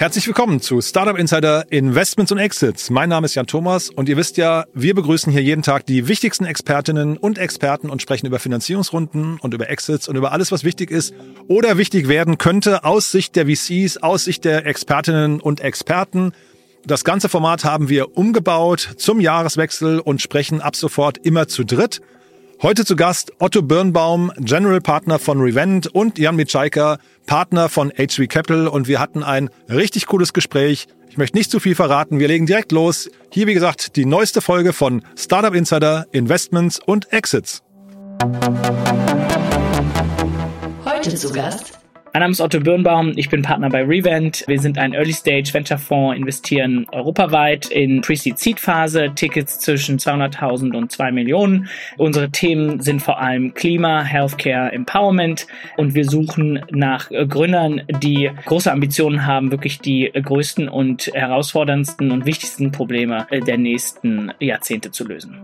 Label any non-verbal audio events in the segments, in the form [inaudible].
Herzlich willkommen zu Startup Insider Investments und Exits. Mein Name ist Jan Thomas und ihr wisst ja, wir begrüßen hier jeden Tag die wichtigsten Expertinnen und Experten und sprechen über Finanzierungsrunden und über Exits und über alles, was wichtig ist oder wichtig werden könnte aus Sicht der VCs, aus Sicht der Expertinnen und Experten. Das ganze Format haben wir umgebaut zum Jahreswechsel und sprechen ab sofort immer zu dritt. Heute zu Gast Otto Birnbaum, General Partner von Revent und Jan Mitschaiker, Partner von HV Capital und wir hatten ein richtig cooles Gespräch. Ich möchte nicht zu viel verraten, wir legen direkt los. Hier wie gesagt die neueste Folge von Startup Insider Investments und Exits. Heute zu Gast mein Name ist Otto Birnbaum, ich bin Partner bei Revent. Wir sind ein Early-Stage Venture-Fonds, investieren europaweit in Pre-Seed-Seed-Phase, Tickets zwischen 200.000 und 2 Millionen. Unsere Themen sind vor allem Klima, Healthcare, Empowerment und wir suchen nach Gründern, die große Ambitionen haben, wirklich die größten und herausforderndsten und wichtigsten Probleme der nächsten Jahrzehnte zu lösen.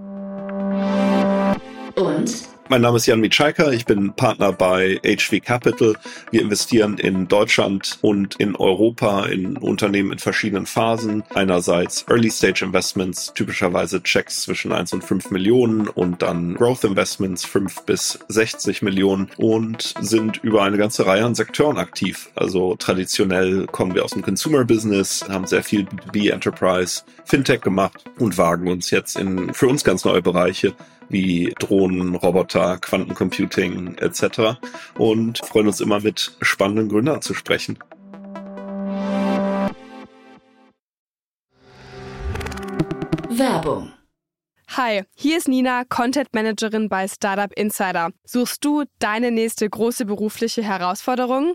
und Mein Name ist Jan Mitschaiker, ich bin Partner bei HV Capital. Wir investieren in Deutschland und in Europa in Unternehmen in verschiedenen Phasen. Einerseits Early Stage Investments, typischerweise Checks zwischen 1 und 5 Millionen und dann Growth Investments 5 bis 60 Millionen und sind über eine ganze Reihe an Sektoren aktiv. Also traditionell kommen wir aus dem Consumer Business, haben sehr viel B2B Enterprise, Fintech gemacht und wagen uns jetzt in für uns ganz neue Bereiche wie Drohnen, Roboter, Quantencomputing etc. und freuen uns immer mit spannenden Gründern zu sprechen. Werbung. Hi, hier ist Nina, Content Managerin bei Startup Insider. Suchst du deine nächste große berufliche Herausforderung?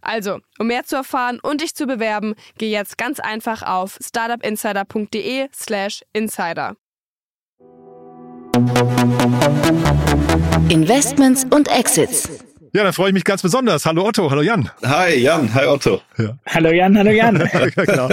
Also, um mehr zu erfahren und dich zu bewerben, geh jetzt ganz einfach auf startupinsider.de/slash insider. Investments und Exits. Ja, dann freue ich mich ganz besonders. Hallo Otto, hallo Jan. Hi Jan, hi Otto. Hallo Jan, hallo Jan. [laughs] Ja, genau.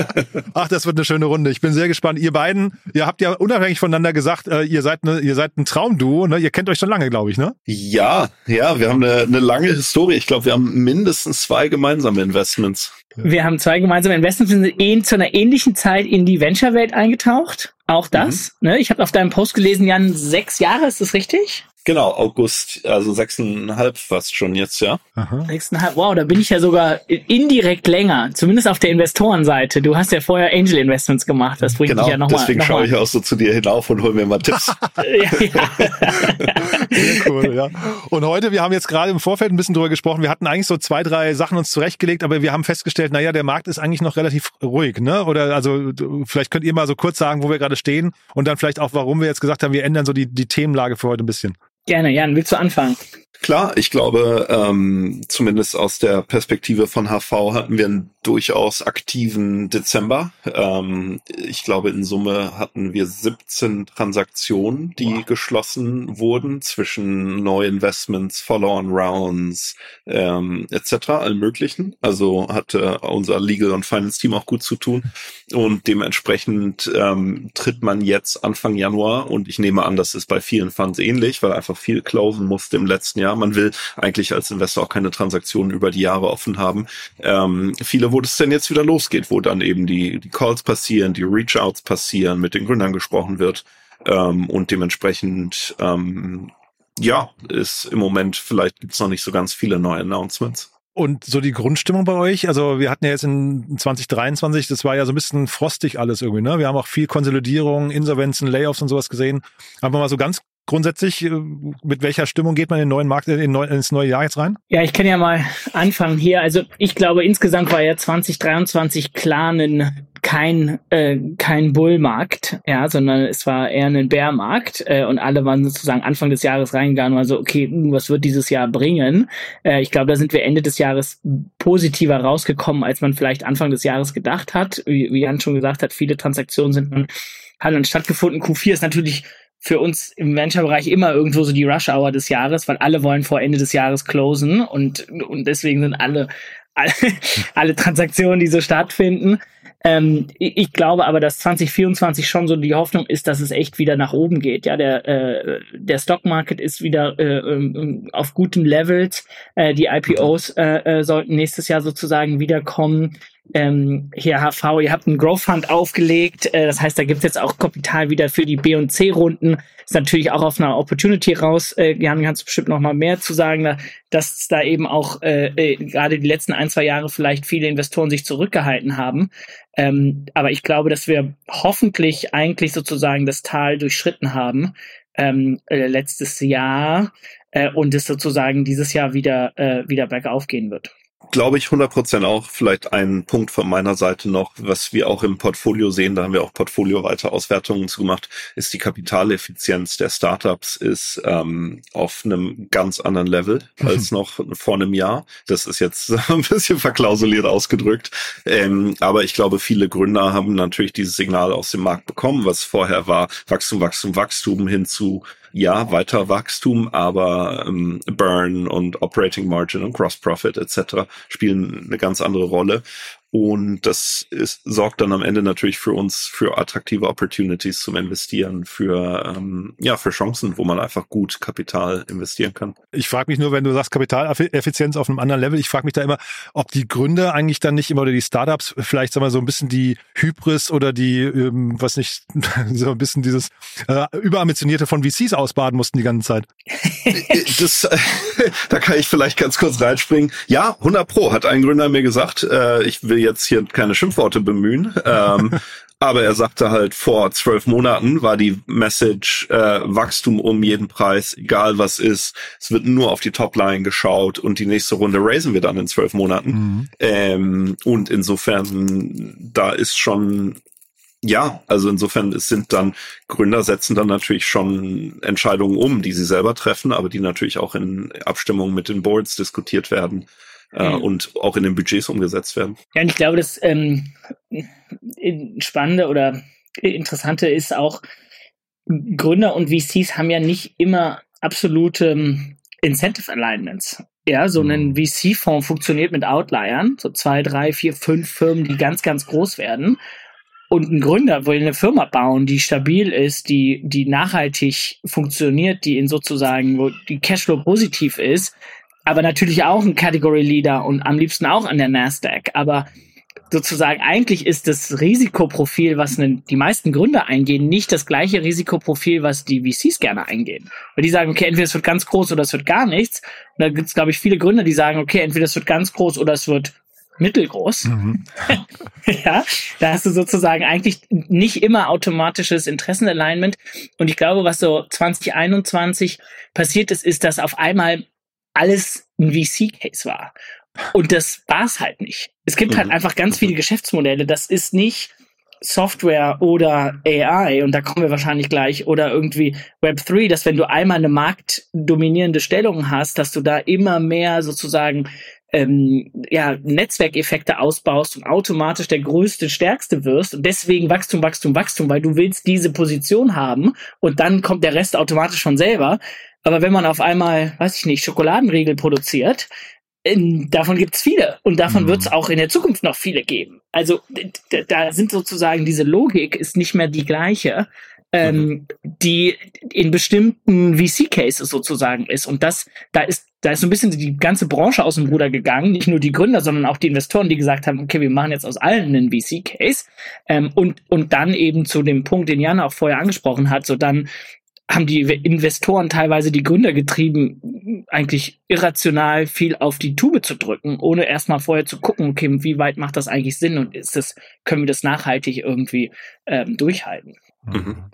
Ach, das wird eine schöne Runde. Ich bin sehr gespannt. Ihr beiden, ihr habt ja unabhängig voneinander gesagt, äh, ihr seid ne, ihr seid ein Traumduo, ne? Ihr kennt euch schon lange, glaube ich, ne? Ja, ja, wir haben eine, eine lange Historie. Ich glaube, wir haben mindestens zwei gemeinsame Investments. Wir haben zwei gemeinsame Investments, wir sind eh zu einer ähnlichen Zeit in die Venture-Welt eingetaucht. Auch das. Ne? Ich habe auf deinem Post gelesen, Jan, sechs Jahre, ist das richtig? Genau, August, also sechseinhalb fast schon jetzt, ja. Aha. Sechseinhalb, wow, da bin ich ja sogar indirekt länger, zumindest auf der Investorenseite. Du hast ja vorher Angel Investments gemacht, das bringt Genau, dich ja nochmal. deswegen noch schaue mal. ich auch so zu dir hinauf und hol mir mal Tipps. [laughs] ja, ja. Sehr cool, ja. Und heute, wir haben jetzt gerade im Vorfeld ein bisschen drüber gesprochen, wir hatten eigentlich so zwei, drei Sachen uns zurechtgelegt, aber wir haben festgestellt, naja, der Markt ist eigentlich noch relativ ruhig, ne? Oder also vielleicht könnt ihr mal so kurz sagen, wo wir gerade stehen und dann vielleicht auch, warum wir jetzt gesagt haben, wir ändern so die, die Themenlage für heute ein bisschen. Gerne, Jan, willst du anfangen? Klar, ich glaube, ähm, zumindest aus der Perspektive von HV hatten wir einen durchaus aktiven Dezember. Ähm, ich glaube, in Summe hatten wir 17 Transaktionen, die geschlossen wurden zwischen Neuinvestments, Follow-on-Rounds ähm, etc., allem möglichen. Also hatte unser Legal- und Finance-Team auch gut zu tun. Und dementsprechend ähm, tritt man jetzt Anfang Januar und ich nehme an, das ist bei vielen Funds ähnlich, weil einfach viel closen musste im letzten Jahr. Man will eigentlich als Investor auch keine Transaktionen über die Jahre offen haben. Ähm, viele, wo das denn jetzt wieder losgeht, wo dann eben die, die Calls passieren, die Reach-Outs passieren, mit den Gründern gesprochen wird ähm, und dementsprechend ähm, ja, ist im Moment, vielleicht gibt's noch nicht so ganz viele neue Announcements. Und so die Grundstimmung bei euch, also wir hatten ja jetzt in 2023, das war ja so ein bisschen frostig alles irgendwie, ne? Wir haben auch viel Konsolidierung, Insolvenzen, Layoffs und sowas gesehen. Aber mal so ganz grundsätzlich, äh, mit welcher Stimmung geht man in den neuen Markt, in neuen, ins neue Jahr jetzt rein? Ja, ich kann ja mal anfangen hier. Also ich glaube, insgesamt war ja 2023 klar ein kein äh, kein Bullmarkt, ja, sondern es war eher ein Bärmarkt äh, und alle waren sozusagen Anfang des Jahres reingegangen und also okay, hm, was wird dieses Jahr bringen? Äh, ich glaube, da sind wir Ende des Jahres positiver rausgekommen, als man vielleicht Anfang des Jahres gedacht hat. Wie, wie Jan schon gesagt hat, viele Transaktionen sind dann haben dann stattgefunden. Q4 ist natürlich für uns im Venture-Bereich immer irgendwo so die Rush-Hour des Jahres, weil alle wollen vor Ende des Jahres closen und, und deswegen sind alle, [laughs] alle, alle Transaktionen, die so stattfinden. Ähm, ich glaube aber, dass 2024 schon so die Hoffnung ist, dass es echt wieder nach oben geht. Ja, der, äh, der Stockmarket ist wieder äh, ähm, auf gutem Levels. Äh, die IPOs äh, äh, sollten nächstes Jahr sozusagen wiederkommen ähm, hier HV, ihr habt einen Growth Fund aufgelegt, äh, das heißt, da gibt's jetzt auch Kapital wieder für die B- und C-Runden. Ist natürlich auch auf einer Opportunity raus. Äh, Jan, du bestimmt noch mal mehr zu sagen, da, dass da eben auch äh, äh, gerade die letzten ein, zwei Jahre vielleicht viele Investoren sich zurückgehalten haben. Ähm, aber ich glaube, dass wir hoffentlich eigentlich sozusagen das Tal durchschritten haben ähm, äh, letztes Jahr äh, und es sozusagen dieses Jahr wieder, äh, wieder bergauf gehen wird glaube ich 100% auch. Vielleicht ein Punkt von meiner Seite noch, was wir auch im Portfolio sehen, da haben wir auch Portfolio weiter Auswertungen zu gemacht, ist die Kapitaleffizienz der Startups ist ähm, auf einem ganz anderen Level [laughs] als noch vor einem Jahr. Das ist jetzt [laughs] ein bisschen verklausuliert ausgedrückt. Ähm, aber ich glaube, viele Gründer haben natürlich dieses Signal aus dem Markt bekommen, was vorher war Wachstum, Wachstum, Wachstum hin zu ja, weiter Wachstum, aber ähm, Burn und Operating Margin und Gross Profit etc. spielen eine ganz andere Rolle. Und das ist, sorgt dann am Ende natürlich für uns für attraktive Opportunities zum Investieren, für ähm, ja für Chancen, wo man einfach gut Kapital investieren kann. Ich frage mich nur, wenn du sagst Kapitaleffizienz auf einem anderen Level, ich frage mich da immer, ob die Gründer eigentlich dann nicht immer oder die Startups vielleicht sagen wir so ein bisschen die Hybris oder die ähm, was nicht [laughs] so ein bisschen dieses äh, überambitionierte von VCs ausbaden mussten die ganze Zeit. das, [laughs] da kann ich vielleicht ganz kurz reinspringen. Ja, 100 Pro hat ein Gründer mir gesagt. Äh, ich will jetzt hier keine Schimpfworte bemühen. Ähm, [laughs] aber er sagte halt, vor zwölf Monaten war die Message äh, Wachstum um jeden Preis, egal was ist. Es wird nur auf die Topline geschaut und die nächste Runde raisen wir dann in zwölf Monaten. Mhm. Ähm, und insofern, da ist schon ja, also insofern es sind dann Gründer setzen dann natürlich schon Entscheidungen um, die sie selber treffen, aber die natürlich auch in Abstimmung mit den Boards diskutiert werden äh, mhm. und auch in den Budgets umgesetzt werden. Ja, und ich glaube, das ähm, Spannende oder Interessante ist auch, Gründer und VCs haben ja nicht immer absolute ähm, Incentive Alignments. Ja, so ein mhm. VC-Fonds funktioniert mit Outliern, so zwei, drei, vier, fünf Firmen, die ganz, ganz groß werden. Und ein Gründer will eine Firma bauen, die stabil ist, die, die nachhaltig funktioniert, die in sozusagen, wo die Cashflow positiv ist, aber natürlich auch ein Category Leader und am liebsten auch an der Nasdaq. Aber sozusagen eigentlich ist das Risikoprofil, was ne, die meisten Gründer eingehen, nicht das gleiche Risikoprofil, was die VCs gerne eingehen. Weil die sagen, okay, entweder es wird ganz groß oder es wird gar nichts. Und da gibt es, glaube ich, viele Gründer, die sagen, okay, entweder es wird ganz groß oder es wird mittelgroß. Mhm. [laughs] ja, da hast du sozusagen eigentlich nicht immer automatisches Interessenalignment. Und ich glaube, was so 2021 passiert ist, ist, dass auf einmal alles ein VC-Case war. Und das war es halt nicht. Es gibt halt mhm. einfach ganz viele Geschäftsmodelle. Das ist nicht Software oder AI, und da kommen wir wahrscheinlich gleich, oder irgendwie Web3, dass wenn du einmal eine marktdominierende Stellung hast, dass du da immer mehr sozusagen ähm, ja, Netzwerkeffekte ausbaust und automatisch der größte, stärkste wirst und deswegen Wachstum, Wachstum, Wachstum, weil du willst diese Position haben und dann kommt der Rest automatisch von selber. Aber wenn man auf einmal, weiß ich nicht, Schokoladenriegel produziert, ähm, davon gibt's viele und davon mhm. wird es auch in der Zukunft noch viele geben. Also da sind sozusagen diese Logik ist nicht mehr die gleiche, ähm, mhm. die in bestimmten VC-Cases sozusagen ist. Und das, da ist, da ist so ein bisschen die ganze Branche aus dem Ruder gegangen, nicht nur die Gründer, sondern auch die Investoren, die gesagt haben, okay, wir machen jetzt aus allen einen VC-Case. Ähm, und, und dann eben zu dem Punkt, den Jan auch vorher angesprochen hat, so dann haben die Investoren teilweise die Gründer getrieben, eigentlich irrational viel auf die Tube zu drücken, ohne erstmal vorher zu gucken, okay, wie weit macht das eigentlich Sinn und ist das, können wir das nachhaltig irgendwie ähm, durchhalten? Mhm.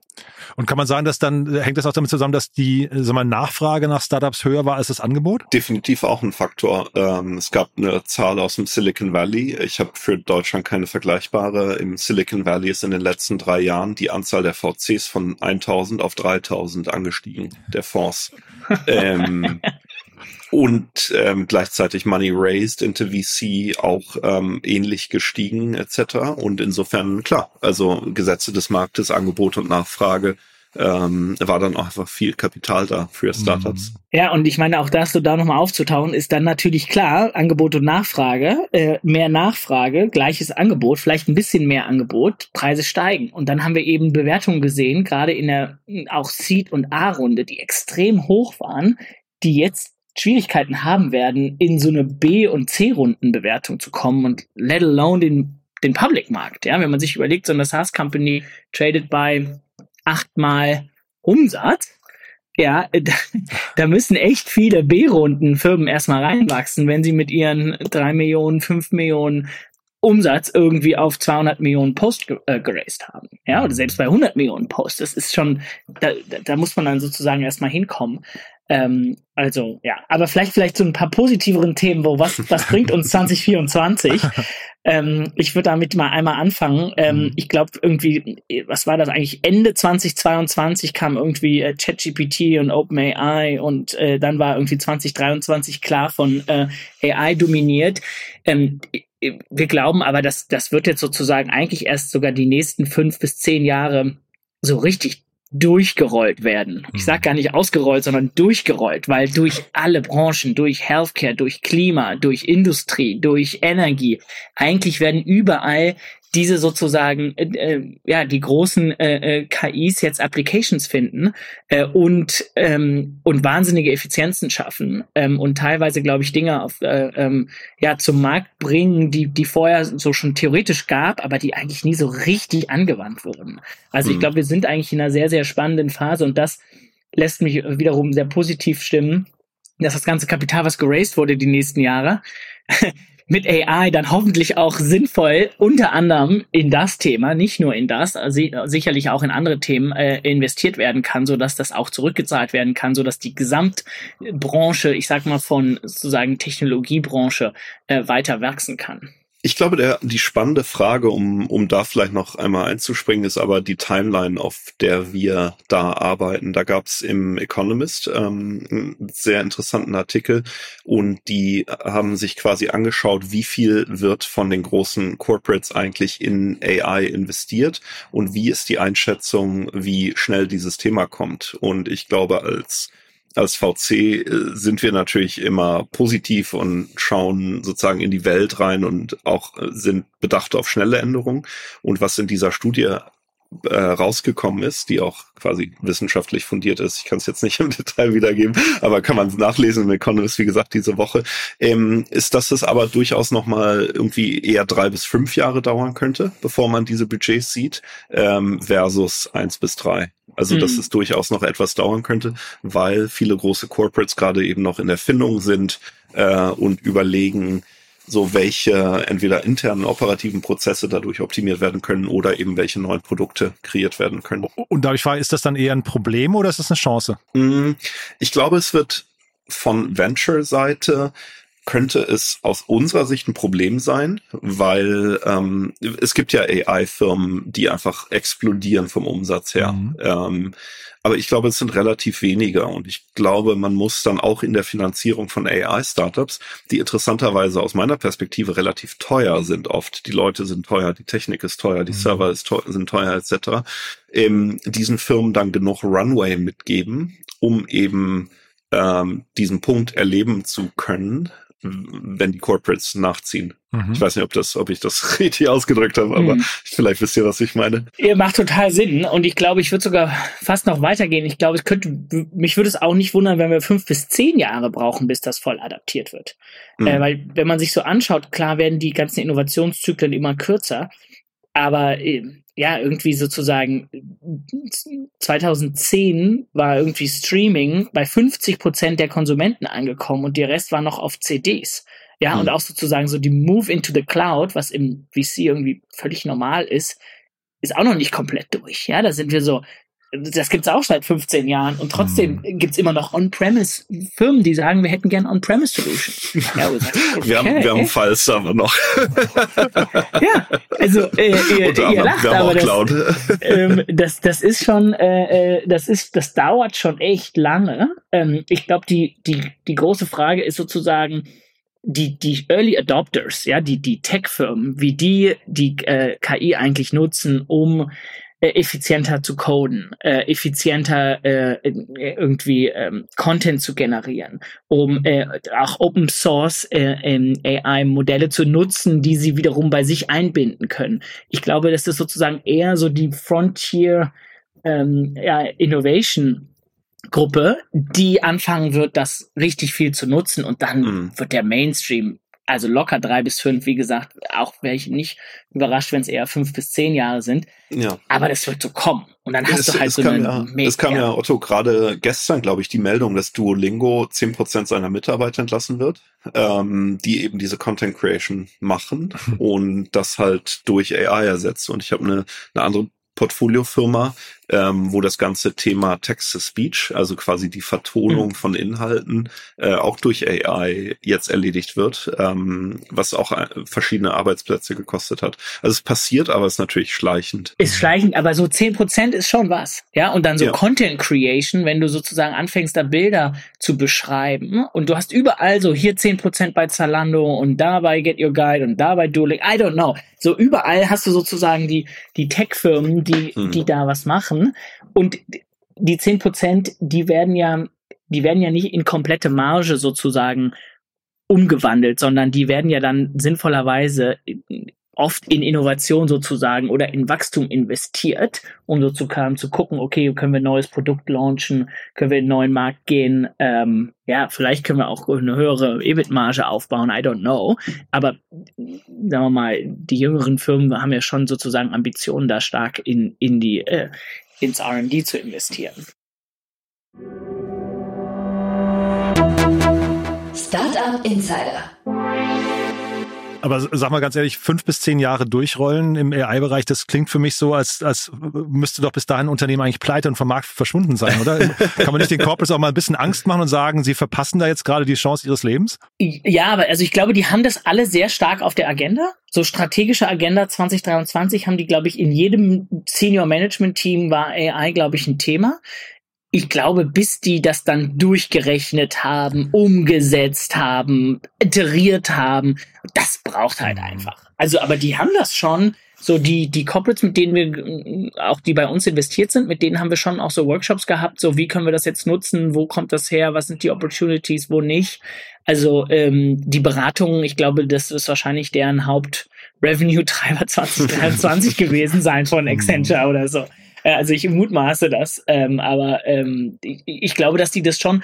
Und kann man sagen, dass dann hängt das auch damit zusammen, dass die sag mal, Nachfrage nach Startups höher war als das Angebot? Definitiv auch ein Faktor. Ähm, es gab eine Zahl aus dem Silicon Valley. Ich habe für Deutschland keine vergleichbare. Im Silicon Valley ist in den letzten drei Jahren die Anzahl der VCs von 1000 auf 3000 angestiegen, der Fonds. [laughs] ähm, und ähm, gleichzeitig Money raised into VC auch ähm, ähnlich gestiegen etc. Und insofern klar, also Gesetze des Marktes, Angebot und Nachfrage ähm, war dann auch einfach viel Kapital da für Startups. Mhm. Ja, und ich meine, auch das so da nochmal aufzutauen, ist dann natürlich klar, Angebot und Nachfrage, äh, mehr Nachfrage, gleiches Angebot, vielleicht ein bisschen mehr Angebot, Preise steigen. Und dann haben wir eben Bewertungen gesehen, gerade in der auch Seed- und A-Runde, die extrem hoch waren, die jetzt Schwierigkeiten haben werden, in so eine B- und C-Runden-Bewertung zu kommen und let alone den, den Public-Markt. Ja, wenn man sich überlegt, so eine SaaS-Company tradet bei achtmal Umsatz, ja, [laughs] da, da müssen echt viele B-Runden-Firmen erstmal reinwachsen, wenn sie mit ihren drei Millionen, fünf Millionen Umsatz irgendwie auf 200 Millionen Post äh, geraced haben. Ja, oder selbst bei 100 Millionen Post. Das ist schon, da, da muss man dann sozusagen erstmal hinkommen. Ähm, also ja, aber vielleicht vielleicht so ein paar positiveren Themen, wo was was bringt uns [laughs] 2024? Ähm, ich würde damit mal einmal anfangen. Ähm, mhm. Ich glaube irgendwie, was war das eigentlich? Ende 2022 kam irgendwie äh, ChatGPT und OpenAI und äh, dann war irgendwie 2023 klar von äh, AI dominiert. Ähm, wir glauben aber, dass das wird jetzt sozusagen eigentlich erst sogar die nächsten fünf bis zehn Jahre so richtig durchgerollt werden. Ich sage mhm. gar nicht ausgerollt, sondern durchgerollt, weil durch alle Branchen, durch Healthcare, durch Klima, durch Industrie, durch Energie, eigentlich werden überall diese sozusagen äh, äh, ja die großen äh, äh, KIs jetzt Applications finden äh, und ähm, und wahnsinnige Effizienzen schaffen ähm, und teilweise glaube ich Dinge auf äh, ähm, ja zum Markt bringen, die die vorher so schon theoretisch gab, aber die eigentlich nie so richtig angewandt wurden. Also mhm. ich glaube, wir sind eigentlich in einer sehr sehr spannenden Phase und das lässt mich wiederum sehr positiv stimmen, dass das ganze Kapital, was geraced wurde die nächsten Jahre, mit AI dann hoffentlich auch sinnvoll unter anderem in das Thema, nicht nur in das, also sicherlich auch in andere Themen äh, investiert werden kann, so dass das auch zurückgezahlt werden kann, so dass die Gesamtbranche, ich sag mal von sozusagen Technologiebranche äh, weiter wachsen kann. Ich glaube, der, die spannende Frage, um, um da vielleicht noch einmal einzuspringen, ist aber die Timeline, auf der wir da arbeiten. Da gab es im Economist ähm, einen sehr interessanten Artikel und die haben sich quasi angeschaut, wie viel wird von den großen Corporates eigentlich in AI investiert und wie ist die Einschätzung, wie schnell dieses Thema kommt. Und ich glaube, als als VC äh, sind wir natürlich immer positiv und schauen sozusagen in die Welt rein und auch äh, sind bedacht auf schnelle Änderungen. Und was in dieser Studie äh, rausgekommen ist, die auch quasi wissenschaftlich fundiert ist. Ich kann es jetzt nicht im [laughs] Detail wiedergeben, aber kann man nachlesen im Economist, wie gesagt, diese Woche, ähm, ist, dass es aber durchaus nochmal irgendwie eher drei bis fünf Jahre dauern könnte, bevor man diese Budgets sieht, ähm, versus eins bis drei. Also, dass mhm. es durchaus noch etwas dauern könnte, weil viele große Corporates gerade eben noch in der Findung sind äh, und überlegen, so welche entweder internen operativen Prozesse dadurch optimiert werden können oder eben welche neuen Produkte kreiert werden können. Und dadurch war, ist das dann eher ein Problem oder ist das eine Chance? Mm, ich glaube, es wird von Venture-Seite könnte es aus unserer Sicht ein Problem sein, weil ähm, es gibt ja AI-Firmen, die einfach explodieren vom Umsatz her. Mhm. Ähm, aber ich glaube, es sind relativ weniger und ich glaube, man muss dann auch in der Finanzierung von AI-Startups, die interessanterweise aus meiner Perspektive relativ teuer sind oft, die Leute sind teuer, die Technik ist teuer, die mhm. Server teuer, sind teuer etc., ähm, diesen Firmen dann genug Runway mitgeben, um eben ähm, diesen Punkt erleben zu können, wenn die Corporates nachziehen. Mhm. Ich weiß nicht, ob das, ob ich das [laughs] richtig ausgedrückt habe, aber mhm. vielleicht wisst ihr, was ich meine. Ihr macht total Sinn und ich glaube, ich würde sogar fast noch weitergehen. Ich glaube, es könnte, mich würde es auch nicht wundern, wenn wir fünf bis zehn Jahre brauchen, bis das voll adaptiert wird. Mhm. Äh, weil, wenn man sich so anschaut, klar werden die ganzen Innovationszyklen immer kürzer, aber äh, ja, irgendwie sozusagen 2010 war irgendwie Streaming bei 50 Prozent der Konsumenten angekommen und der Rest war noch auf CDs. Ja, mhm. und auch sozusagen so die Move into the Cloud, was im VC irgendwie völlig normal ist, ist auch noch nicht komplett durch. Ja, da sind wir so das gibt's auch seit 15 Jahren und trotzdem mhm. gibt's immer noch On-Premise-Firmen, die sagen, wir hätten gern On-Premise-Solution. Ja, okay. wir, haben, wir haben Files aber noch. [laughs] ja, also äh, ihr, ihr lacht, aber das, ähm, das, das ist schon, äh, äh, das ist, das dauert schon echt lange. Ähm, ich glaube, die, die, die große Frage ist sozusagen, die, die Early Adopters, ja, die, die Tech-Firmen, wie die die äh, KI eigentlich nutzen, um äh, effizienter zu coden, äh, effizienter äh, irgendwie ähm, Content zu generieren, um äh, auch Open Source äh, AI-Modelle zu nutzen, die sie wiederum bei sich einbinden können. Ich glaube, das ist sozusagen eher so die Frontier ähm, ja, Innovation Gruppe, die anfangen wird, das richtig viel zu nutzen und dann mhm. wird der Mainstream also locker drei bis fünf, wie gesagt, auch wäre ich nicht überrascht, wenn es eher fünf bis zehn Jahre sind. Ja. Aber das wird so kommen. Und dann hast es, du halt so eine ja, Es kam ja, Otto, gerade gestern, glaube ich, die Meldung, dass Duolingo zehn Prozent seiner Mitarbeiter entlassen wird, ähm, die eben diese Content Creation machen [laughs] und das halt durch AI ersetzt. Und ich habe eine, eine andere Portfoliofirma, ähm, wo das ganze Thema Text-to-Speech, also quasi die Vertonung mhm. von Inhalten, äh, auch durch AI jetzt erledigt wird, ähm, was auch äh, verschiedene Arbeitsplätze gekostet hat. Also es passiert, aber es ist natürlich schleichend. Ist schleichend, aber so zehn Prozent ist schon was. Ja, und dann so ja. Content Creation, wenn du sozusagen anfängst, da Bilder zu beschreiben und du hast überall so hier zehn Prozent bei Zalando und da bei Get Your Guide und da bei Duolingo, I don't know. So überall hast du sozusagen die, die Tech-Firmen, die, mhm. die da was machen und die zehn Prozent, die werden ja, die werden ja nicht in komplette Marge sozusagen umgewandelt, sondern die werden ja dann sinnvollerweise oft in Innovation sozusagen oder in Wachstum investiert, um so zu, zu gucken, okay, können wir ein neues Produkt launchen, können wir in einen neuen Markt gehen, ähm, ja, vielleicht können wir auch eine höhere EBIT-Marge aufbauen, I don't know. Aber sagen wir mal, die jüngeren Firmen haben ja schon sozusagen Ambitionen, da stark in, in die, äh, ins RD zu investieren. Startup Insider. Aber sag mal ganz ehrlich, fünf bis zehn Jahre durchrollen im AI-Bereich, das klingt für mich so, als, als müsste doch bis dahin ein Unternehmen eigentlich pleite und vom Markt verschwunden sein, oder? [laughs] Kann man nicht den Corporates auch mal ein bisschen Angst machen und sagen, sie verpassen da jetzt gerade die Chance ihres Lebens? Ja, aber also ich glaube, die haben das alle sehr stark auf der Agenda. So strategische Agenda 2023 haben die, glaube ich, in jedem Senior Management Team war AI, glaube ich, ein Thema ich glaube, bis die das dann durchgerechnet haben, umgesetzt haben, iteriert haben, das braucht halt mhm. einfach. Also, aber die haben das schon. So die die Corporates, mit denen wir auch die bei uns investiert sind, mit denen haben wir schon auch so Workshops gehabt. So wie können wir das jetzt nutzen? Wo kommt das her? Was sind die Opportunities? Wo nicht? Also ähm, die Beratung, ich glaube, das ist wahrscheinlich deren Haupt Revenue Treiber 2023 [laughs] gewesen sein von Accenture oder so. Äh, also ich mutmaße das, ähm, aber ähm, ich, ich glaube, dass die das schon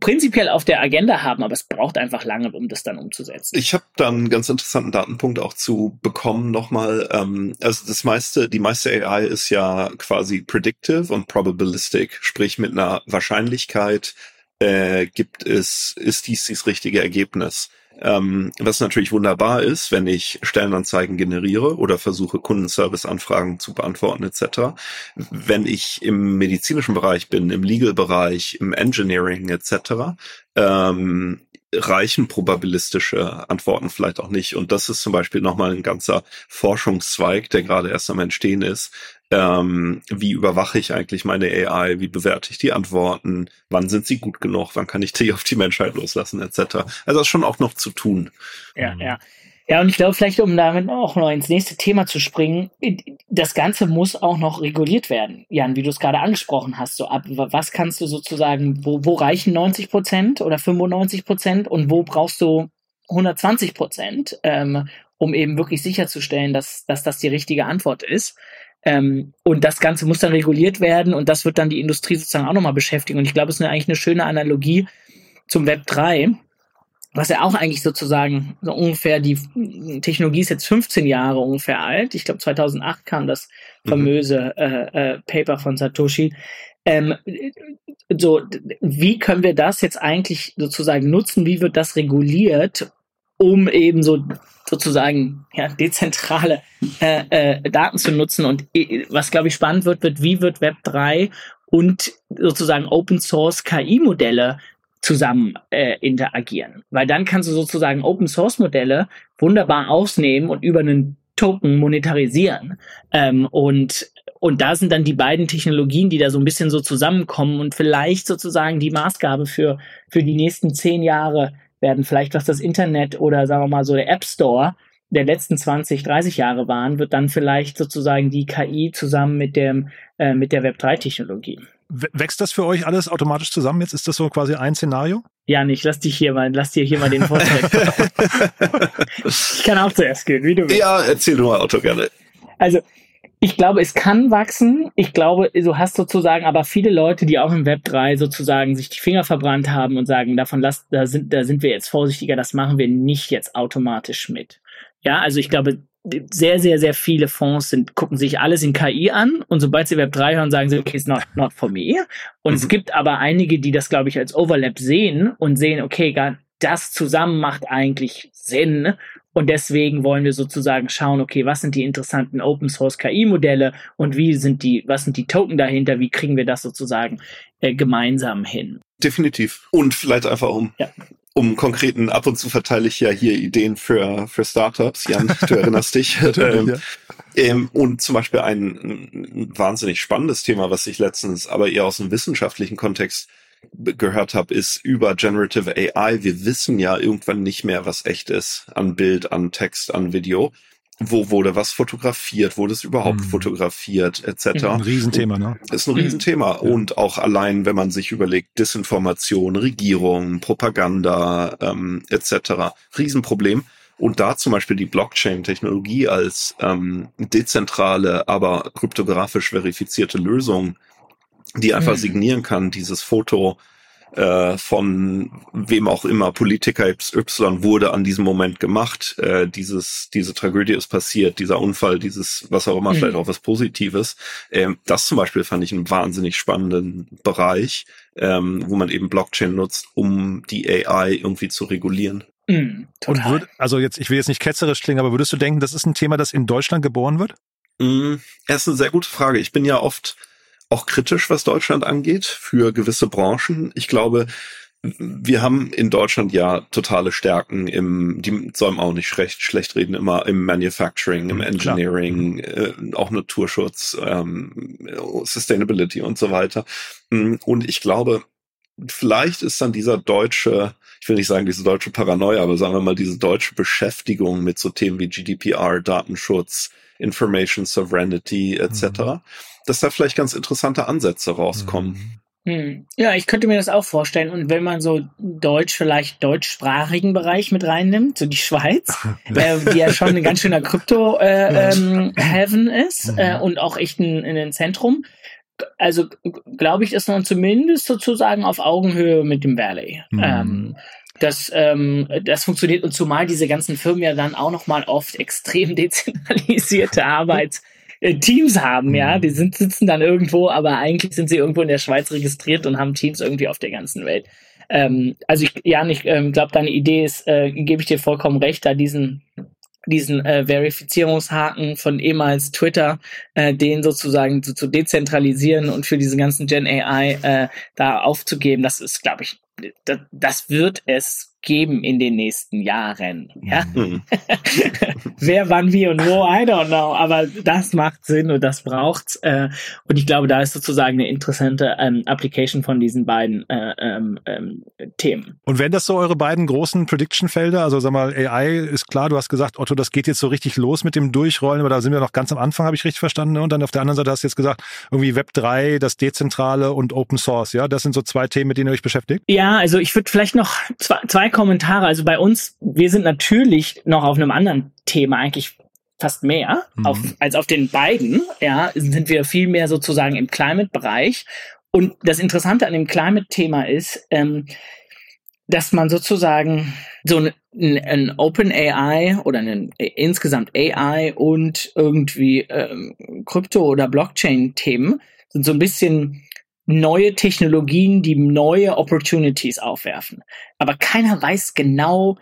prinzipiell auf der Agenda haben, aber es braucht einfach lange, um das dann umzusetzen. Ich habe da einen ganz interessanten Datenpunkt auch zu bekommen nochmal. Ähm, also das meiste, die meiste AI ist ja quasi predictive und probabilistic, sprich mit einer Wahrscheinlichkeit äh, gibt es, ist dies das richtige Ergebnis. Ähm, was natürlich wunderbar ist, wenn ich Stellenanzeigen generiere oder versuche, Kundenservice-Anfragen zu beantworten etc. Wenn ich im medizinischen Bereich bin, im Legal-Bereich, im Engineering etc., ähm, reichen probabilistische Antworten vielleicht auch nicht. Und das ist zum Beispiel nochmal ein ganzer Forschungszweig, der gerade erst am Entstehen ist, ähm, wie überwache ich eigentlich meine AI, wie bewerte ich die Antworten, wann sind sie gut genug, wann kann ich die auf die Menschheit loslassen, etc. Also das ist schon auch noch zu tun. Ja, ja. Ja, und ich glaube, vielleicht, um damit auch noch ins nächste Thema zu springen, das Ganze muss auch noch reguliert werden. Jan, wie du es gerade angesprochen hast, so ab, was kannst du sozusagen, wo, wo reichen 90 Prozent oder 95 Prozent und wo brauchst du 120 Prozent, ähm, um eben wirklich sicherzustellen, dass, dass das die richtige Antwort ist. Ähm, und das Ganze muss dann reguliert werden und das wird dann die Industrie sozusagen auch nochmal beschäftigen. Und ich glaube, es ist eine, eigentlich eine schöne Analogie zum Web 3, was ja auch eigentlich sozusagen so ungefähr die Technologie ist jetzt 15 Jahre ungefähr alt. Ich glaube 2008 kam das mhm. famöse äh, äh, Paper von Satoshi. Ähm, so, wie können wir das jetzt eigentlich sozusagen nutzen? Wie wird das reguliert, um eben so sozusagen ja, dezentrale äh, äh, Daten zu nutzen. Und äh, was, glaube ich, spannend wird, wird, wie wird Web 3 und sozusagen Open Source KI-Modelle zusammen äh, interagieren. Weil dann kannst du sozusagen Open Source Modelle wunderbar ausnehmen und über einen Token monetarisieren. Ähm, und, und da sind dann die beiden Technologien, die da so ein bisschen so zusammenkommen und vielleicht sozusagen die Maßgabe für, für die nächsten zehn Jahre werden. Vielleicht was das Internet oder sagen wir mal so der App Store der letzten 20, 30 Jahre waren, wird dann vielleicht sozusagen die KI zusammen mit dem, äh, mit der Web3-Technologie. Wächst das für euch alles automatisch zusammen jetzt? Ist das so quasi ein Szenario? Ja, nicht. Lass dich hier mal, lass dir hier mal den Vortrag. [laughs] [laughs] ich kann auch zuerst gehen, wie du willst. Ja, erzähl du mal, Otto, gerne. Also, ich glaube, es kann wachsen. Ich glaube, du hast sozusagen aber viele Leute, die auch im Web 3 sozusagen sich die Finger verbrannt haben und sagen, davon lass, da sind, da sind wir jetzt vorsichtiger, das machen wir nicht jetzt automatisch mit. Ja, also ich glaube, sehr, sehr, sehr viele Fonds sind, gucken sich alles in KI an und sobald sie Web 3 hören, sagen sie, okay, it's not, not for me. Und mhm. es gibt aber einige, die das, glaube ich, als Overlap sehen und sehen, okay, das zusammen macht eigentlich Sinn. Und deswegen wollen wir sozusagen schauen, okay, was sind die interessanten Open Source KI Modelle und wie sind die, was sind die Token dahinter? Wie kriegen wir das sozusagen äh, gemeinsam hin? Definitiv. Und vielleicht einfach um ja um konkreten, ab und zu verteile ich ja hier Ideen für, für Startups, Jan, du erinnerst dich. [laughs] ähm, ja. ähm, und zum Beispiel ein, ein, wahnsinnig spannendes Thema, was ich letztens aber eher aus einem wissenschaftlichen Kontext gehört habe, ist über Generative AI. Wir wissen ja irgendwann nicht mehr, was echt ist an Bild, an Text, an Video wo wurde was fotografiert, wurde es überhaupt mhm. fotografiert, etc. Ein Riesenthema, ne? Ist ein Riesenthema. Mhm. Und auch allein, wenn man sich überlegt, Disinformation, Regierung, Propaganda, ähm, etc. Riesenproblem. Und da zum Beispiel die Blockchain-Technologie als ähm, dezentrale, aber kryptografisch verifizierte Lösung, die einfach mhm. signieren kann, dieses Foto äh, von wem auch immer, Politiker Y wurde an diesem Moment gemacht. Äh, dieses, diese Tragödie ist passiert, dieser Unfall, dieses, was auch immer, mhm. vielleicht auch was Positives. Ähm, das zum Beispiel fand ich einen wahnsinnig spannenden Bereich, ähm, wo man eben Blockchain nutzt, um die AI irgendwie zu regulieren. Mhm, Und würd, also jetzt, ich will jetzt nicht ketzerisch klingen, aber würdest du denken, das ist ein Thema, das in Deutschland geboren wird? Mm, das ist eine sehr gute Frage. Ich bin ja oft auch kritisch, was Deutschland angeht, für gewisse Branchen. Ich glaube, wir haben in Deutschland ja totale Stärken im, die sollen auch nicht schlecht, schlecht reden, immer im Manufacturing, im mhm, Engineering, äh, auch Naturschutz, ähm, Sustainability und so weiter. Mm, und ich glaube, vielleicht ist dann dieser deutsche, ich will nicht sagen diese deutsche Paranoia, aber sagen wir mal diese deutsche Beschäftigung mit so Themen wie GDPR, Datenschutz, Information Sovereignty etc., mhm. dass da vielleicht ganz interessante Ansätze rauskommen. Mhm. Hm. Ja, ich könnte mir das auch vorstellen. Und wenn man so Deutsch, vielleicht deutschsprachigen Bereich mit reinnimmt, so die Schweiz, [laughs] äh, die ja schon ein ganz schöner Krypto-Heaven äh, ähm, ist mhm. äh, und auch echt ein, ein Zentrum. Also glaube ich, ist man zumindest sozusagen auf Augenhöhe mit dem Valley. Mhm. Ähm, das, ähm, das funktioniert und zumal diese ganzen Firmen ja dann auch noch mal oft extrem [laughs] dezentralisierte Arbeitsteams haben, ja, mhm. die sind, sitzen dann irgendwo, aber eigentlich sind sie irgendwo in der Schweiz registriert und haben Teams irgendwie auf der ganzen Welt. Ähm, also ich, Jan, ich ähm, glaube, deine Idee ist, äh, gebe ich dir vollkommen recht, da diesen diesen äh, Verifizierungshaken von ehemals Twitter, äh, den sozusagen zu, zu dezentralisieren und für diese ganzen Gen AI äh, da aufzugeben, das ist, glaube ich, das, das wird es geben in den nächsten Jahren. Ja? Mhm. [laughs] Wer, wann, wie und wo, I don't know. Aber das macht Sinn und das braucht's. Äh, und ich glaube, da ist sozusagen eine interessante ähm, Application von diesen beiden äh, ähm, ähm, Themen. Und wenn das so eure beiden großen Prediction-Felder, also sag mal, AI ist klar, du hast gesagt, Otto, das geht jetzt so richtig los mit dem Durchrollen, aber da sind wir noch ganz am Anfang, habe ich richtig verstanden. Und dann auf der anderen Seite hast du jetzt gesagt, irgendwie Web 3, das Dezentrale und Open Source, ja? Das sind so zwei Themen, mit denen ihr euch beschäftigt? Ja, also ich würde vielleicht noch zwei, zwei Kommentare. Also bei uns, wir sind natürlich noch auf einem anderen Thema eigentlich fast mehr mhm. auf, als auf den beiden. Ja, sind wir viel mehr sozusagen im Climate-Bereich. Und das Interessante an dem Climate-Thema ist, ähm, dass man sozusagen so ein, ein Open AI oder ein insgesamt AI und irgendwie ähm, Krypto- oder Blockchain-Themen sind so ein bisschen neue Technologien, die neue Opportunities aufwerfen. Aber keiner weiß genau,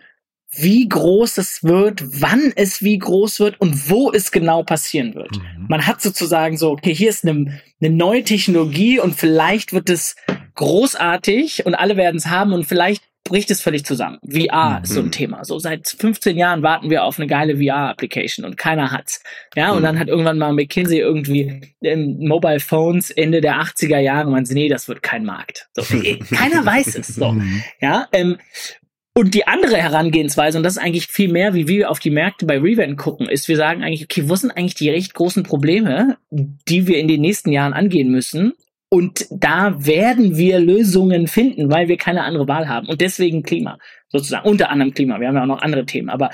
wie groß es wird, wann es wie groß wird und wo es genau passieren wird. Mhm. Man hat sozusagen so, okay, hier ist eine, eine neue Technologie und vielleicht wird es großartig und alle werden es haben und vielleicht bricht es völlig zusammen. VR mhm. ist so ein Thema. So seit 15 Jahren warten wir auf eine geile VR-Application und keiner hat's. Ja, und mhm. dann hat irgendwann mal McKinsey irgendwie im Mobile Phones Ende der 80er Jahre man nee, das wird kein Markt. So, [laughs] keiner weiß es. So, mhm. ja. Ähm, und die andere Herangehensweise, und das ist eigentlich viel mehr, wie wir auf die Märkte bei Revent gucken, ist, wir sagen eigentlich, okay, wo sind eigentlich die recht großen Probleme, die wir in den nächsten Jahren angehen müssen? Und da werden wir Lösungen finden, weil wir keine andere Wahl haben. Und deswegen Klima, sozusagen, unter anderem Klima. Wir haben ja auch noch andere Themen, aber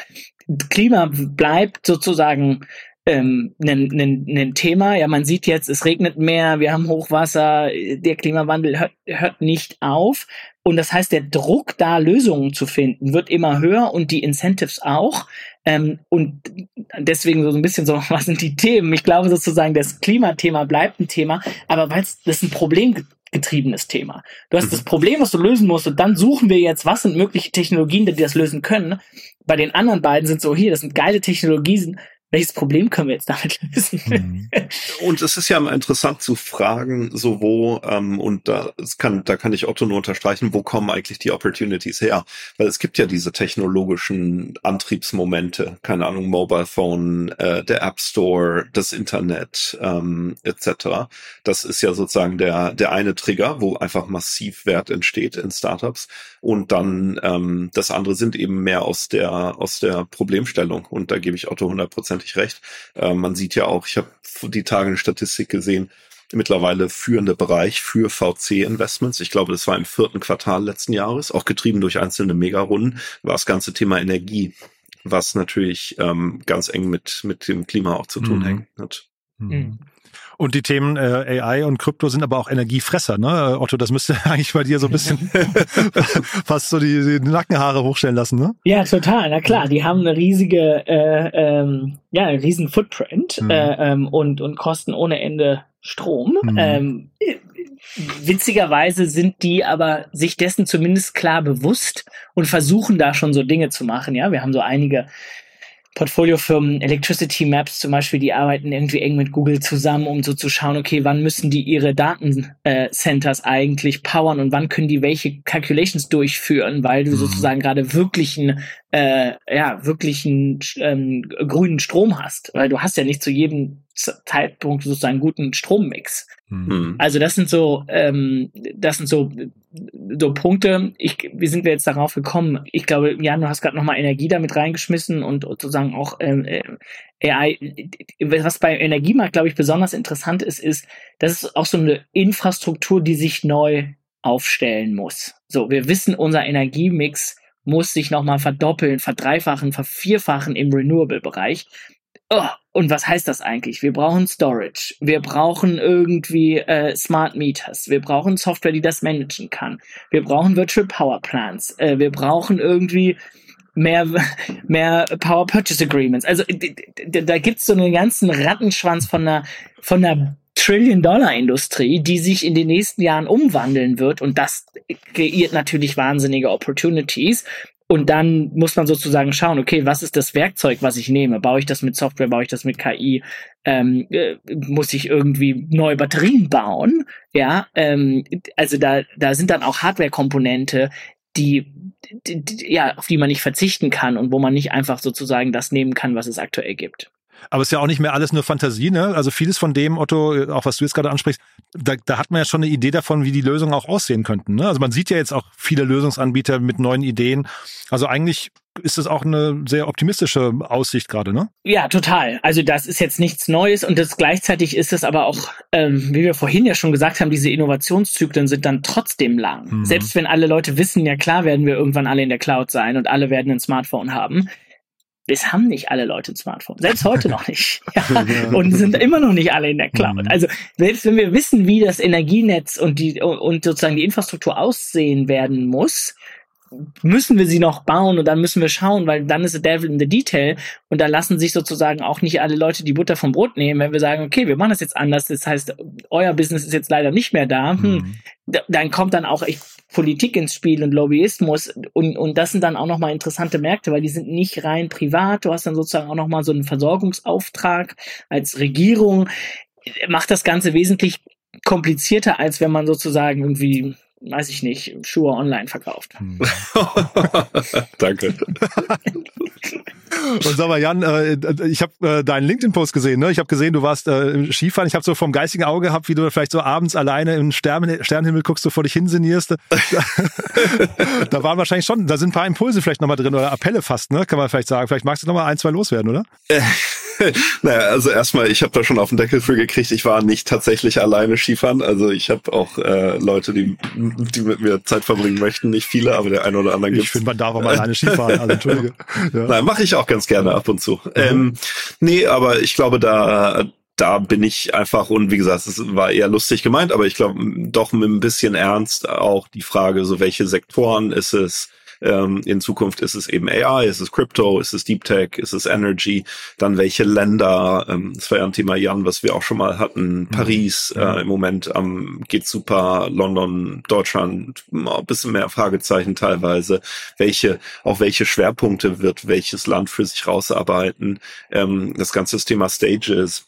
Klima bleibt sozusagen ähm, ein, ein, ein Thema. Ja, man sieht jetzt, es regnet mehr, wir haben Hochwasser, der Klimawandel hört, hört nicht auf. Und das heißt, der Druck, da Lösungen zu finden, wird immer höher und die Incentives auch. Ähm, und deswegen so ein bisschen so, [laughs] was sind die Themen? Ich glaube sozusagen, das Klimathema bleibt ein Thema, aber weil es das ist ein problemgetriebenes Thema. Du hast das mhm. Problem, was du lösen musst, und dann suchen wir jetzt, was sind mögliche Technologien, die das lösen können. Bei den anderen beiden sind so, hier, das sind geile Technologien, welches Problem können wir jetzt damit [laughs] lösen? Mhm. Und es ist ja immer interessant zu fragen, so wo, ähm, und da kann, da kann ich Otto nur unterstreichen, wo kommen eigentlich die Opportunities her? Weil es gibt ja diese technologischen Antriebsmomente, keine Ahnung, Mobile Phone, äh, der App Store, das Internet, ähm, etc. Das ist ja sozusagen der, der eine Trigger, wo einfach massiv Wert entsteht in Startups. Und dann ähm, das andere sind eben mehr aus der, aus der Problemstellung. Und da gebe ich Otto hundertprozentig hundertprozentig recht. Äh, man sieht ja auch, ich habe die Tage eine Statistik gesehen, mittlerweile führende Bereich für VC-Investments. Ich glaube, das war im vierten Quartal letzten Jahres, auch getrieben durch einzelne Megarunden, war das ganze Thema Energie, was natürlich ähm, ganz eng mit, mit dem Klima auch zu tun mhm. hängt. Hat. Mhm. Und die Themen äh, AI und Krypto sind aber auch Energiefresser, ne? Otto, das müsste [laughs] eigentlich bei dir so ein bisschen [laughs] fast so die, die, Nackenhaare hochstellen lassen, ne? Ja, total. Na klar, die haben eine riesige, äh, ähm, ja, einen riesen Footprint mhm. äh, ähm, und, und kosten ohne Ende Strom. Mhm. Ähm, witzigerweise sind die aber sich dessen zumindest klar bewusst und versuchen da schon so Dinge zu machen. Ja, wir haben so einige Portfoliofirmen, Electricity Maps zum Beispiel, die arbeiten irgendwie eng mit Google zusammen, um so zu schauen, okay, wann müssen die ihre Datencenters äh, eigentlich powern und wann können die welche Calculations durchführen, weil du mhm. sozusagen gerade wirklichen, äh, ja, wirklichen ähm, grünen Strom hast, weil du hast ja nicht zu jedem Zeitpunkt sozusagen guten Strommix. Mhm. Also das sind so, ähm, das sind so, so Punkte. Ich, wie sind wir jetzt darauf gekommen? Ich glaube, Jan, du hast gerade nochmal Energie damit reingeschmissen und sozusagen auch ähm, äh, AI. Was bei Energiemarkt, glaube ich, besonders interessant ist, ist, das ist auch so eine Infrastruktur, die sich neu aufstellen muss. So, wir wissen, unser Energiemix muss sich nochmal verdoppeln, verdreifachen, vervierfachen im Renewable-Bereich. Oh, und was heißt das eigentlich? Wir brauchen Storage, wir brauchen irgendwie äh, Smart Meters, wir brauchen Software, die das managen kann, wir brauchen Virtual Power Plants, äh, wir brauchen irgendwie mehr, [laughs] mehr Power Purchase Agreements. Also da gibt's so einen ganzen Rattenschwanz von einer, von einer Trillion-Dollar-Industrie, die sich in den nächsten Jahren umwandeln wird. Und das kreiert natürlich wahnsinnige Opportunities. Und dann muss man sozusagen schauen, okay, was ist das Werkzeug, was ich nehme? Baue ich das mit Software, baue ich das mit KI? Ähm, äh, muss ich irgendwie neue Batterien bauen? Ja, ähm, also da, da sind dann auch Hardware-Komponente, die, die, die, ja, auf die man nicht verzichten kann und wo man nicht einfach sozusagen das nehmen kann, was es aktuell gibt. Aber es ist ja auch nicht mehr alles nur Fantasie, ne? Also vieles von dem, Otto, auch was du jetzt gerade ansprichst, da, da hat man ja schon eine Idee davon, wie die Lösungen auch aussehen könnten. Ne? Also man sieht ja jetzt auch viele Lösungsanbieter mit neuen Ideen. Also eigentlich ist es auch eine sehr optimistische Aussicht gerade, ne? Ja, total. Also das ist jetzt nichts Neues und das gleichzeitig ist es aber auch, ähm, wie wir vorhin ja schon gesagt haben, diese Innovationszyklen sind dann trotzdem lang. Mhm. Selbst wenn alle Leute wissen, ja klar werden wir irgendwann alle in der Cloud sein und alle werden ein Smartphone haben, es haben nicht alle Leute ein Smartphone. Selbst heute noch nicht. [laughs] Ja. Und sind immer noch nicht alle in der Cloud. Mhm. Also selbst wenn wir wissen, wie das Energienetz und die und sozusagen die Infrastruktur aussehen werden muss, müssen wir sie noch bauen und dann müssen wir schauen, weil dann ist the devil in the detail. Und da lassen sich sozusagen auch nicht alle Leute die Butter vom Brot nehmen, wenn wir sagen, okay, wir machen das jetzt anders, das heißt, euer Business ist jetzt leider nicht mehr da, hm, mhm. dann kommt dann auch echt Politik ins Spiel und Lobbyismus. Und, und das sind dann auch nochmal interessante Märkte, weil die sind nicht rein privat, du hast dann sozusagen auch nochmal so einen Versorgungsauftrag als Regierung, macht das Ganze wesentlich komplizierter, als wenn man sozusagen irgendwie weiß ich nicht, Schuhe online verkauft. Hm. [laughs] Danke. Und sag mal, Jan, äh, ich habe äh, deinen LinkedIn-Post gesehen. Ne? Ich habe gesehen, du warst äh, Skifahren. Ich habe so vom geistigen Auge gehabt, wie du vielleicht so abends alleine im Stern Sternenhimmel guckst, du vor dich hinsinnierst. [laughs] da waren wahrscheinlich schon, da sind ein paar Impulse vielleicht nochmal drin oder Appelle fast, ne? kann man vielleicht sagen. Vielleicht magst du nochmal ein, zwei loswerden, oder? [laughs] [laughs] naja, also erstmal, ich habe da schon auf den Deckel für gekriegt. Ich war nicht tatsächlich alleine Skifahren. Also ich habe auch äh, Leute, die, die mit mir Zeit verbringen möchten. Nicht viele, aber der eine oder andere gibt Ich finde, man darf auch mal alleine Skifahren. Also, Entschuldige. [laughs] Ja. Nein, mache ich auch ganz gerne ab und zu. Mhm. Ähm, nee, aber ich glaube, da da bin ich einfach, und wie gesagt, es war eher lustig gemeint, aber ich glaube doch mit ein bisschen Ernst auch die Frage, so welche Sektoren ist es, ähm, in Zukunft ist es eben AI, ist es Crypto, ist es Deep Tech, ist es Energy, dann welche Länder, ähm, das war ja ein Thema, Jan, was wir auch schon mal hatten, mhm. Paris äh, im Moment ähm, geht super, London, Deutschland, ein bisschen mehr Fragezeichen teilweise, welche, auch welche Schwerpunkte wird welches Land für sich rausarbeiten, ähm, das ganze Thema Stages,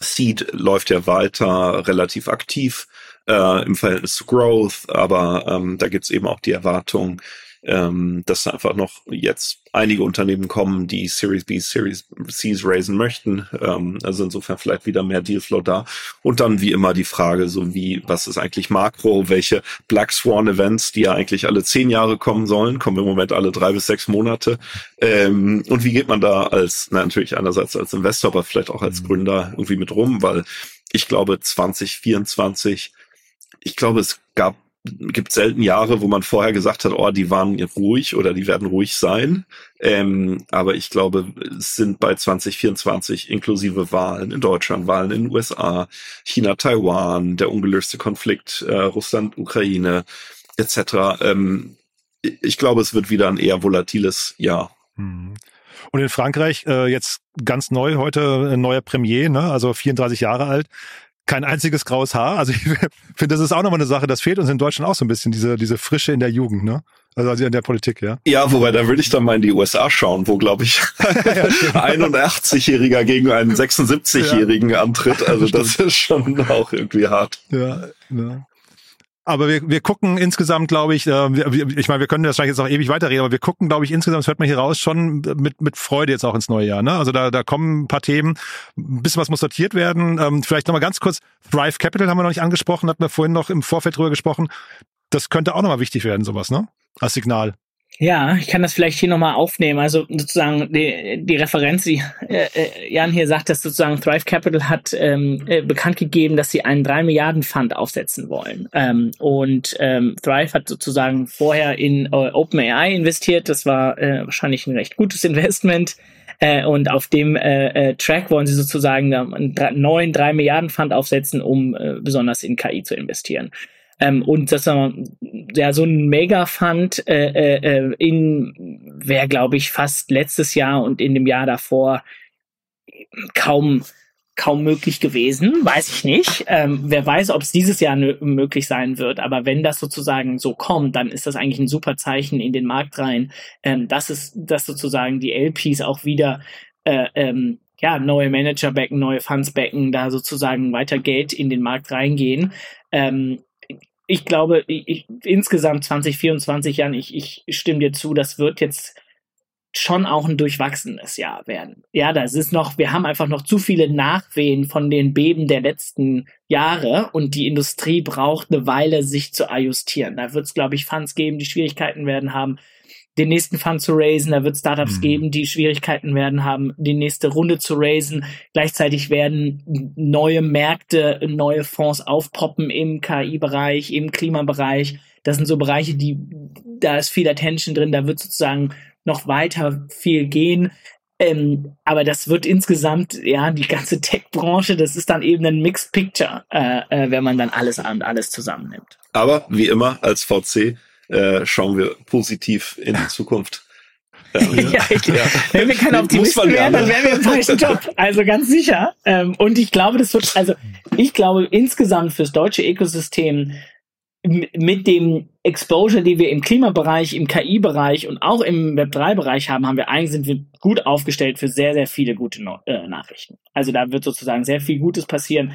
Seed läuft ja weiter relativ aktiv äh, im Verhältnis zu Growth, aber ähm, da gibt's eben auch die Erwartung, ähm, dass einfach noch jetzt einige Unternehmen kommen, die Series B, Series Cs raisen möchten. Ähm, also insofern vielleicht wieder mehr Dealflow da. Und dann wie immer die Frage, so wie, was ist eigentlich Makro? Welche Black Swan Events, die ja eigentlich alle zehn Jahre kommen sollen, kommen im Moment alle drei bis sechs Monate. Ähm, und wie geht man da als, na, natürlich einerseits als Investor, aber vielleicht auch als mhm. Gründer irgendwie mit rum? Weil ich glaube, 2024 ich glaube, es gab gibt selten Jahre, wo man vorher gesagt hat, oh, die waren ruhig oder die werden ruhig sein. Ähm, aber ich glaube, es sind bei 2024 inklusive Wahlen in Deutschland, Wahlen in den USA, China, Taiwan, der ungelöste Konflikt äh, Russland, Ukraine etc. Ähm, ich glaube, es wird wieder ein eher volatiles Jahr. Hm. Und in Frankreich äh, jetzt ganz neu heute ein neuer Premier, ne? also 34 Jahre alt kein einziges graues Haar. Also ich [laughs] finde, das ist auch nochmal eine Sache, das fehlt uns in Deutschland auch so ein bisschen, diese, diese Frische in der Jugend, ne? Also, also in der Politik, ja. Ja, wobei, da würde ich dann mal in die USA schauen, wo, glaube ich, [laughs] [laughs] ein 81-Jähriger gegen einen 76-Jährigen ja. antritt. Also das ist schon auch irgendwie hart. Ja, ja. Aber wir, wir gucken insgesamt, glaube ich, äh, ich meine, wir können das vielleicht jetzt auch ewig weiterreden, aber wir gucken, glaube ich, insgesamt, das hört man hier raus, schon mit, mit Freude jetzt auch ins neue Jahr. Ne? Also da, da kommen ein paar Themen, ein bisschen was muss sortiert werden. Ähm, vielleicht nochmal ganz kurz, Thrive Capital haben wir noch nicht angesprochen, hatten wir vorhin noch im Vorfeld drüber gesprochen. Das könnte auch nochmal wichtig werden, sowas, ne? Als Signal. Ja, ich kann das vielleicht hier nochmal aufnehmen. Also sozusagen die, die Referenz, die äh, äh, Jan hier sagt, dass sozusagen Thrive Capital hat ähm, äh, bekannt gegeben, dass sie einen 3 Milliarden Fund aufsetzen wollen. Ähm, und ähm, Thrive hat sozusagen vorher in äh, OpenAI investiert. Das war äh, wahrscheinlich ein recht gutes Investment. Äh, und auf dem äh, äh, Track wollen sie sozusagen einen neuen 3 Milliarden Fund aufsetzen, um äh, besonders in KI zu investieren. Ähm, und das war ja so ein Mega-Fund äh, äh, äh in wäre, glaube ich, fast letztes Jahr und in dem Jahr davor kaum kaum möglich gewesen, weiß ich nicht. Ähm, wer weiß, ob es dieses Jahr möglich sein wird. Aber wenn das sozusagen so kommt, dann ist das eigentlich ein super Zeichen in den Markt rein, ähm, dass es, dass sozusagen die LPs auch wieder äh, ähm, ja neue Manager backen, neue Funds backen, da sozusagen weiter Geld in den Markt reingehen. Ähm, ich glaube, ich, ich, insgesamt 2024 Jahren, ich, ich stimme dir zu, das wird jetzt schon auch ein durchwachsenes Jahr werden. Ja, das ist noch, wir haben einfach noch zu viele Nachwehen von den Beben der letzten Jahre und die Industrie braucht eine Weile, sich zu ajustieren. Da wird es, glaube ich, Funds geben, die Schwierigkeiten werden haben, den nächsten Fund zu raisen. Da wird Startups mhm. geben, die Schwierigkeiten werden haben, die nächste Runde zu raisen. Gleichzeitig werden neue Märkte, neue Fonds aufpoppen im KI-Bereich, im Klimabereich. Das sind so Bereiche, die, da ist viel Attention drin, da wird sozusagen noch weiter viel gehen. Ähm, aber das wird insgesamt, ja, die ganze Tech-Branche, das ist dann eben ein Mixed Picture, äh, äh, wenn man dann alles an alles zusammennimmt. Aber wie immer als VC äh, schauen wir positiv in die Zukunft. [laughs] ja, ich, ja. Wenn wir keine Optimisten wären, dann wären wir im falschen Job. Also ganz sicher. Ähm, und ich glaube, das wird, also ich glaube insgesamt fürs deutsche Ökosystem mit dem Exposure, die wir im Klimabereich, im KI-Bereich und auch im Web3-Bereich haben, haben wir eigentlich sind wir gut aufgestellt für sehr, sehr viele gute no äh, Nachrichten. Also da wird sozusagen sehr viel Gutes passieren,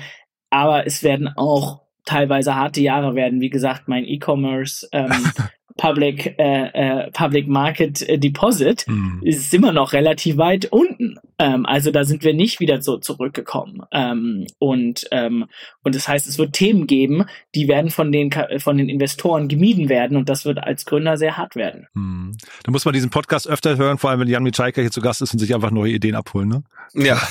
aber es werden auch teilweise harte Jahre werden. Wie gesagt, mein E-Commerce ähm, [laughs] Public, äh, äh, Public Market äh, Deposit mhm. ist immer noch relativ weit unten. Ähm, also da sind wir nicht wieder so zurückgekommen. Ähm, und, ähm, und das heißt, es wird Themen geben, die werden von den, von den Investoren gemieden werden und das wird als Gründer sehr hart werden. Mhm. Da muss man diesen Podcast öfter hören, vor allem wenn Jan Mitschaiker hier zu Gast ist und sich einfach neue Ideen abholen. Ne? Ja. [laughs]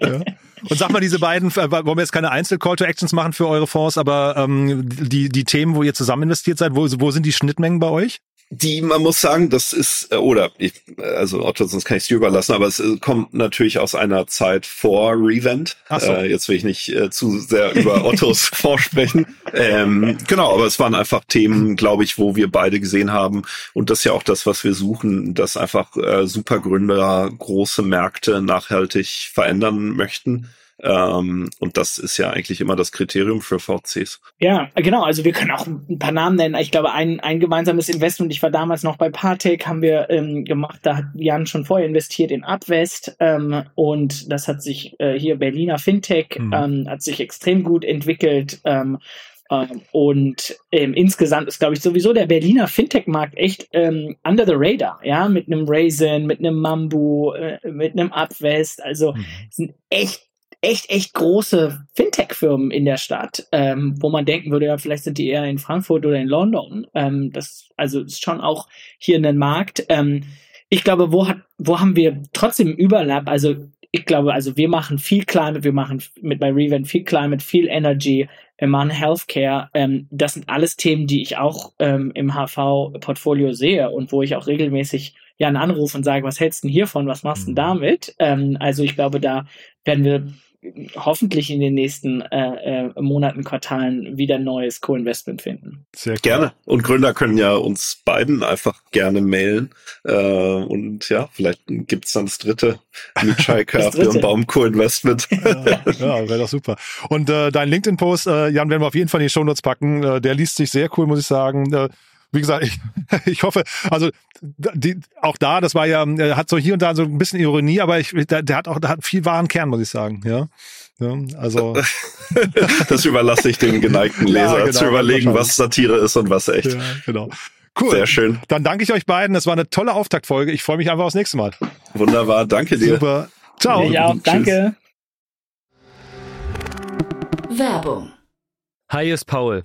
ja. Und sag mal, diese beiden, äh, wollen wir jetzt keine Einzel-Call-to-Actions machen für eure Fonds, aber ähm, die, die Themen, wo ihr zusammen investiert seid, wo, wo sind die Schnittmengen bei euch? Die, man muss sagen, das ist, äh, oder ich, also Otto, sonst kann ich es dir überlassen, aber es äh, kommt natürlich aus einer Zeit vor Revent. Ach so. Äh, jetzt will ich nicht äh, zu sehr über [laughs] Ottos vorsprechen. Ähm, genau, aber es waren einfach Themen, glaube ich, wo wir beide gesehen haben. Und das ist ja auch das, was wir suchen, dass einfach äh, Supergründer große Märkte nachhaltig verändern möchten ähm, und das ist ja eigentlich immer das Kriterium für VCs. Ja, genau. Also wir können auch ein paar Namen nennen. Ich glaube, ein, ein gemeinsames Investment, ich war damals noch bei Partec, haben wir ähm, gemacht. Da hat Jan schon vorher investiert in Upwest ähm, und das hat sich äh, hier Berliner Fintech mhm. ähm, hat sich extrem gut entwickelt. Ähm, ähm, und ähm, insgesamt ist, glaube ich, sowieso der Berliner Fintech-Markt echt ähm, under the radar, ja, mit einem Raisin, mit einem Mambu, äh, mit einem Upwest. Also mhm. sind echt echt, echt große Fintech-Firmen in der Stadt, ähm, wo man denken würde, ja, vielleicht sind die eher in Frankfurt oder in London. Ähm, das also ist schon auch hier in den Markt. Ähm, ich glaube, wo hat, wo haben wir trotzdem Überlapp? Also ich glaube, also wir machen viel Climate, wir machen mit bei Revent viel Climate, viel Energy, wir machen Healthcare. Ähm, das sind alles Themen, die ich auch ähm, im HV-Portfolio sehe und wo ich auch regelmäßig ja einen Anruf und sage, was hältst du denn hiervon, was machst du denn mhm. damit? Ähm, also ich glaube, da werden wir hoffentlich in den nächsten äh, äh, Monaten, Quartalen wieder neues Co-Investment finden. Sehr cool. gerne. Und Gründer können ja uns beiden einfach gerne mailen. Äh, und ja, vielleicht gibt's dann das dritte [laughs] Mitschaiker Birnbaum Co-Investment. ja, ja wäre doch super. Und äh, dein LinkedIn-Post, äh, Jan, werden wir auf jeden Fall in die Shownotes packen. Äh, der liest sich sehr cool, muss ich sagen. Äh, wie gesagt, ich, [laughs] ich hoffe, also die, auch da, das war ja, hat so hier und da so ein bisschen Ironie, aber ich, der, der hat auch der hat viel wahren Kern, muss ich sagen. Ja, ja also [laughs] das überlasse ich dem geneigten [laughs] Leser ja, genau, zu überlegen, was Satire ist und was echt. Ja, genau. Cool. Sehr schön. Dann danke ich euch beiden. Das war eine tolle Auftaktfolge. Ich freue mich einfach aufs nächste Mal. Wunderbar. Danke dir. Super. Ciao. Ja, auch. Danke. Werbung. Hi, ist Paul.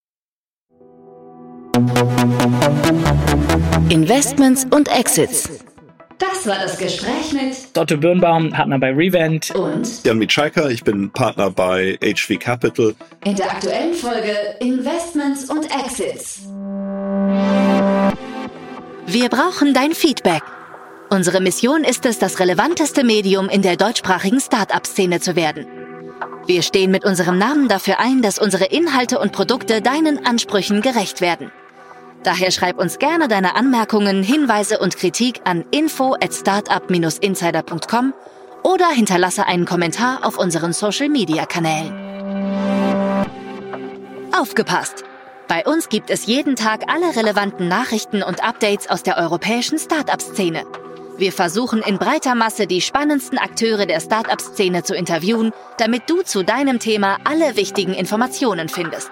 Investments und Exits. Das war das Gespräch mit Dotto Birnbaum, Partner bei Revent und Jan Mitschaiker, ich bin Partner bei HV Capital. In der aktuellen Folge Investments und Exits. Wir brauchen dein Feedback. Unsere Mission ist es, das relevanteste Medium in der deutschsprachigen Start-up-Szene zu werden. Wir stehen mit unserem Namen dafür ein, dass unsere Inhalte und Produkte deinen Ansprüchen gerecht werden. Daher schreib uns gerne deine Anmerkungen, Hinweise und Kritik an info at startup-insider.com oder hinterlasse einen Kommentar auf unseren Social-Media-Kanälen. Aufgepasst! Bei uns gibt es jeden Tag alle relevanten Nachrichten und Updates aus der europäischen Startup-Szene. Wir versuchen in breiter Masse die spannendsten Akteure der Startup-Szene zu interviewen, damit du zu deinem Thema alle wichtigen Informationen findest.